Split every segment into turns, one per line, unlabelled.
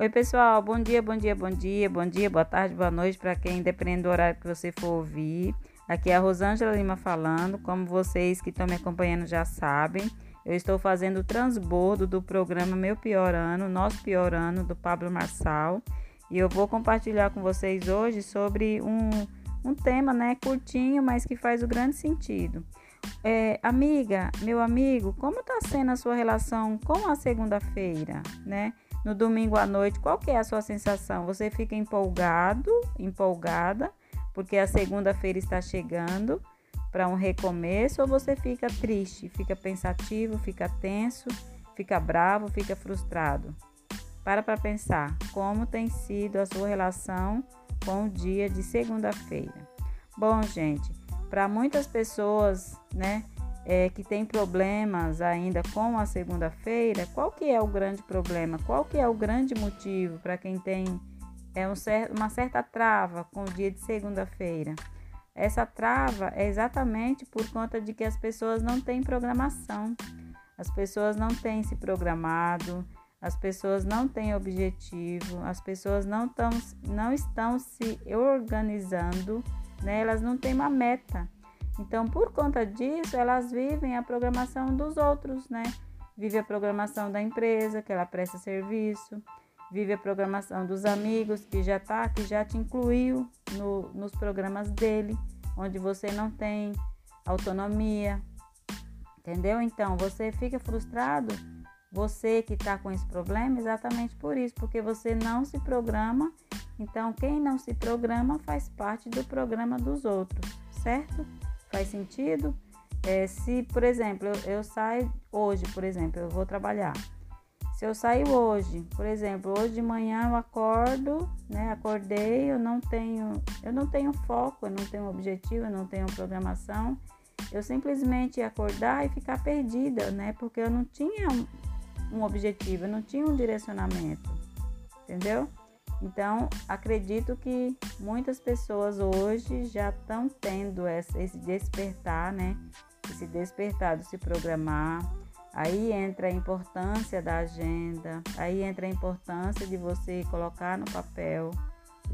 Oi, pessoal, bom dia, bom dia, bom dia, bom dia, boa tarde, boa noite para quem, dependendo do horário que você for ouvir. Aqui é a Rosângela Lima falando. Como vocês que estão me acompanhando já sabem, eu estou fazendo o transbordo do programa Meu Pior Ano, Nosso Pior Ano, do Pablo Marçal. E eu vou compartilhar com vocês hoje sobre um, um tema, né, curtinho, mas que faz o grande sentido. É, amiga, meu amigo, como está sendo a sua relação com a segunda-feira, né? No domingo à noite, qual que é a sua sensação? Você fica empolgado, empolgada, porque a segunda-feira está chegando para um recomeço, ou você fica triste, fica pensativo, fica tenso, fica bravo, fica frustrado? Para para pensar como tem sido a sua relação com o dia de segunda-feira. Bom, gente, para muitas pessoas, né, é, que tem problemas ainda com a segunda-feira, qual que é o grande problema? Qual que é o grande motivo para quem tem é um cer uma certa trava com o dia de segunda-feira? Essa trava é exatamente por conta de que as pessoas não têm programação, as pessoas não têm se programado, as pessoas não têm objetivo, as pessoas não, tão, não estão se organizando, né? elas não têm uma meta. Então, por conta disso, elas vivem a programação dos outros, né? Vive a programação da empresa que ela presta serviço, vive a programação dos amigos que já tá, que já te incluiu no, nos programas dele, onde você não tem autonomia, entendeu? Então, você fica frustrado, você que está com esse problema, exatamente por isso, porque você não se programa. Então, quem não se programa faz parte do programa dos outros, certo? Faz sentido? É, se, por exemplo, eu, eu saio hoje, por exemplo, eu vou trabalhar. Se eu saio hoje, por exemplo, hoje de manhã eu acordo, né? Acordei, eu não tenho, eu não tenho foco, eu não tenho objetivo, eu não tenho programação. Eu simplesmente ia acordar e ficar perdida, né? Porque eu não tinha um objetivo, eu não tinha um direcionamento. Entendeu? Então, acredito que muitas pessoas hoje já estão tendo esse despertar, né? Esse despertar de se programar. Aí entra a importância da agenda, aí entra a importância de você colocar no papel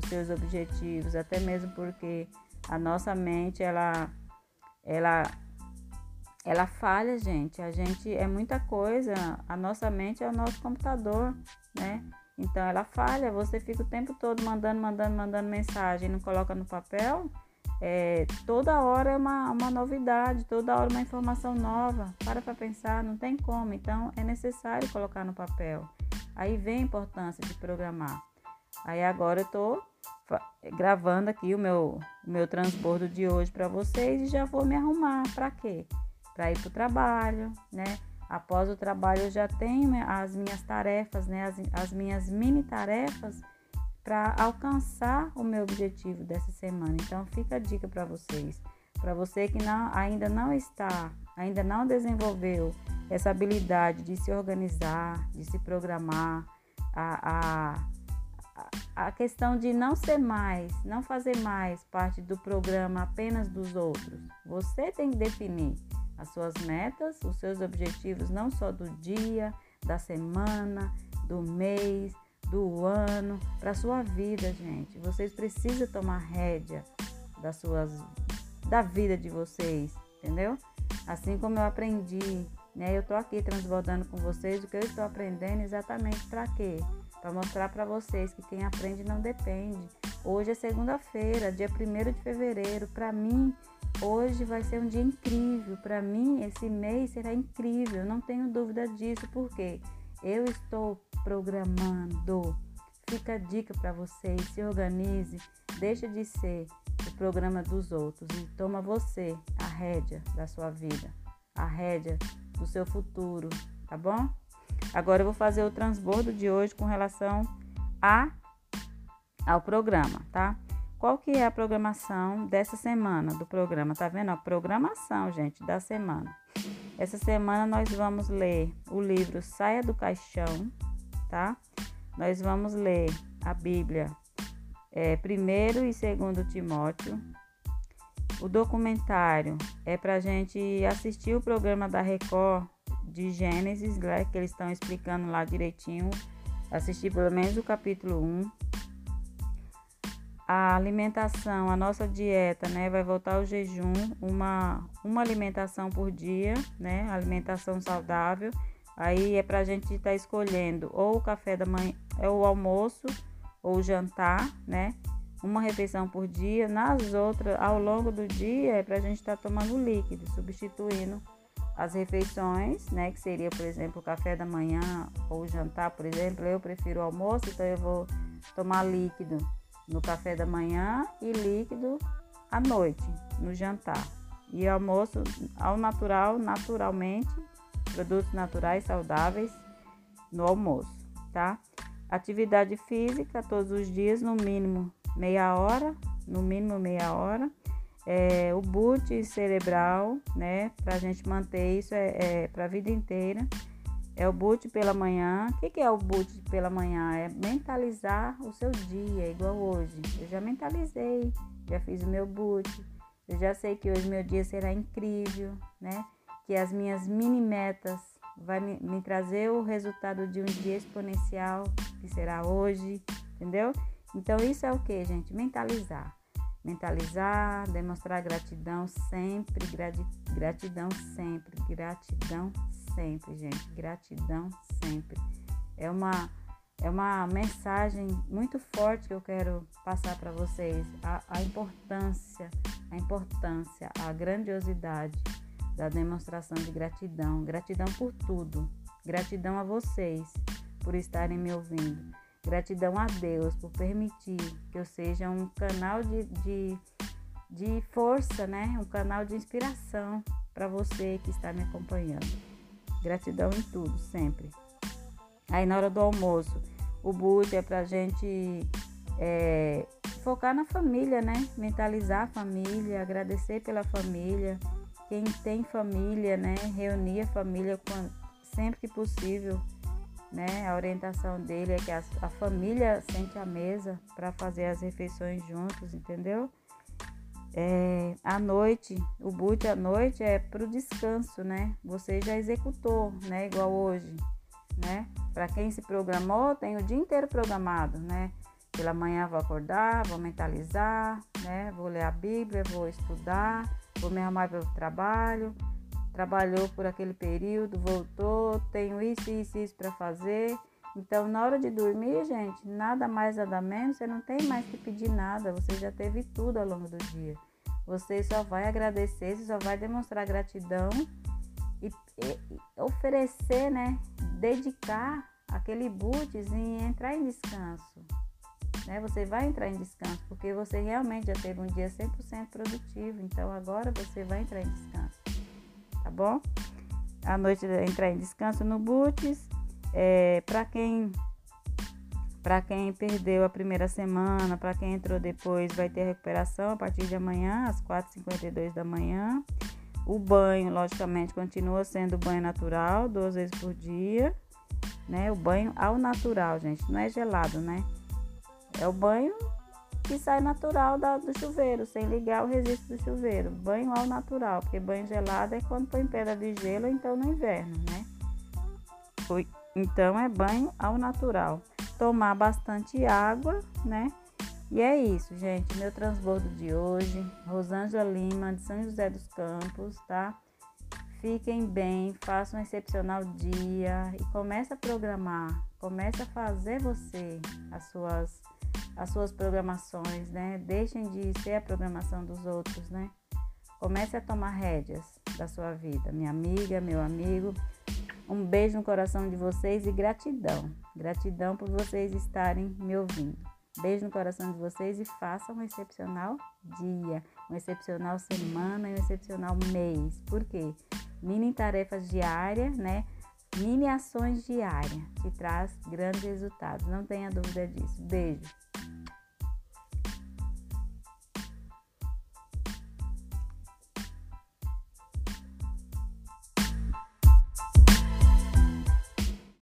os seus objetivos, até mesmo porque a nossa mente, ela, ela, ela falha, gente. A gente é muita coisa. A nossa mente é o nosso computador, né? Então ela falha, você fica o tempo todo mandando, mandando, mandando mensagem, não coloca no papel. É, toda hora é uma, uma novidade, toda hora uma informação nova. Para para pensar, não tem como. Então é necessário colocar no papel. Aí vem a importância de programar. Aí agora eu estou gravando aqui o meu, o meu transbordo de hoje para vocês e já vou me arrumar. Para quê? Para ir para o trabalho, né? Após o trabalho, eu já tenho as minhas tarefas, né, as, as minhas mini tarefas para alcançar o meu objetivo dessa semana. Então, fica a dica para vocês. Para você que não, ainda não está, ainda não desenvolveu essa habilidade de se organizar, de se programar, a, a, a questão de não ser mais, não fazer mais parte do programa apenas dos outros. Você tem que definir as suas metas, os seus objetivos, não só do dia, da semana, do mês, do ano, para a sua vida, gente. Vocês precisam tomar rédea das suas, da vida de vocês, entendeu? Assim como eu aprendi, né? Eu tô aqui transbordando com vocês o que eu estou aprendendo exatamente para quê? Para mostrar para vocês que quem aprende não depende. Hoje é segunda-feira, dia 1 de fevereiro. Para mim, Hoje vai ser um dia incrível. Para mim, esse mês será incrível. Não tenho dúvida disso, porque eu estou programando. Fica a dica para vocês: se organize, deixa de ser o programa dos outros e toma você a rédea da sua vida, a rédea do seu futuro, tá bom? Agora eu vou fazer o transbordo de hoje com relação a ao programa, tá? Qual que é a programação dessa semana do programa? Tá vendo? A programação, gente, da semana. Essa semana nós vamos ler o livro Saia do Caixão, tá? Nós vamos ler a Bíblia, é, primeiro e segundo Timóteo. O documentário é para gente assistir o programa da Record de Gênesis, né, que eles estão explicando lá direitinho assistir pelo menos o capítulo 1. A alimentação, a nossa dieta, né, vai voltar ao jejum, uma, uma alimentação por dia, né, alimentação saudável. Aí é para a gente estar tá escolhendo ou o café da manhã, é o almoço ou o jantar, né? Uma refeição por dia. Nas outras, ao longo do dia, é para a gente estar tá tomando líquido, substituindo as refeições, né? Que seria, por exemplo, o café da manhã ou o jantar, por exemplo. Eu prefiro o almoço, então eu vou tomar líquido no café da manhã e líquido à noite, no jantar. E almoço ao natural, naturalmente, produtos naturais saudáveis no almoço, tá? Atividade física todos os dias, no mínimo meia hora, no mínimo meia hora. É, o boot cerebral, né? Para a gente manter isso é, é para a vida inteira. É o boot pela manhã. O que, que é o boot pela manhã? É mentalizar o seu dia, igual hoje. Eu já mentalizei, já fiz o meu boot. Eu já sei que hoje meu dia será incrível, né? Que as minhas mini metas vai me, me trazer o resultado de um dia exponencial, que será hoje, entendeu? Então, isso é o que, gente? Mentalizar. Mentalizar, demonstrar gratidão sempre, gratidão sempre, gratidão sempre, gente. Gratidão sempre. É uma, é uma mensagem muito forte que eu quero passar para vocês. A, a importância, a importância, a grandiosidade da demonstração de gratidão. Gratidão por tudo. Gratidão a vocês por estarem me ouvindo. Gratidão a Deus por permitir que eu seja um canal de, de, de força, né? Um canal de inspiração para você que está me acompanhando. Gratidão em tudo, sempre. Aí na hora do almoço, o boot é para a gente é, focar na família, né? Mentalizar a família, agradecer pela família, quem tem família, né, reunir a família quando, sempre que possível, né? A orientação dele é que a, a família sente a mesa para fazer as refeições juntos, entendeu? É, à noite, o boot à noite é para o descanso, né? Você já executou, né? Igual hoje, né? Para quem se programou, tem o dia inteiro programado, né? Pela manhã vou acordar, vou mentalizar, né? Vou ler a Bíblia, vou estudar, vou me arrumar para o trabalho, trabalhou por aquele período, voltou, tenho isso, isso, isso para fazer. Então, na hora de dormir, gente, nada mais, nada menos, você não tem mais que pedir nada, você já teve tudo ao longo do dia. Você só vai agradecer, você só vai demonstrar gratidão e, e, e oferecer, né? Dedicar aquele boots e entrar em descanso né? Você vai entrar em descanso porque você realmente já teve um dia 100% produtivo. Então agora você vai entrar em descanso, tá bom? À noite entrar em descanso no Boots. É, para quem para quem perdeu a primeira semana, para quem entrou depois, vai ter recuperação a partir de amanhã, às 4h52 da manhã. O banho, logicamente, continua sendo banho natural, duas vezes por dia, né? O banho ao natural, gente, não é gelado, né? É o banho que sai natural da, do chuveiro, sem ligar o registro do chuveiro. Banho ao natural, porque banho gelado é quando põe pedra de gelo, então no inverno, né? Então é banho ao natural. Tomar bastante água, né? E é isso, gente. Meu transbordo de hoje. Rosângela Lima, de São José dos Campos, tá? Fiquem bem, façam um excepcional dia e comece a programar, comece a fazer você as suas as suas programações, né? Deixem de ser a programação dos outros, né? Comece a tomar rédeas da sua vida, minha amiga, meu amigo. Um beijo no coração de vocês e gratidão. Gratidão por vocês estarem me ouvindo. Beijo no coração de vocês e façam um excepcional dia, uma excepcional semana e um excepcional mês. Por quê? Mini tarefas diárias, né? Mini ações diárias que traz grandes resultados. Não tenha dúvida disso. Beijo.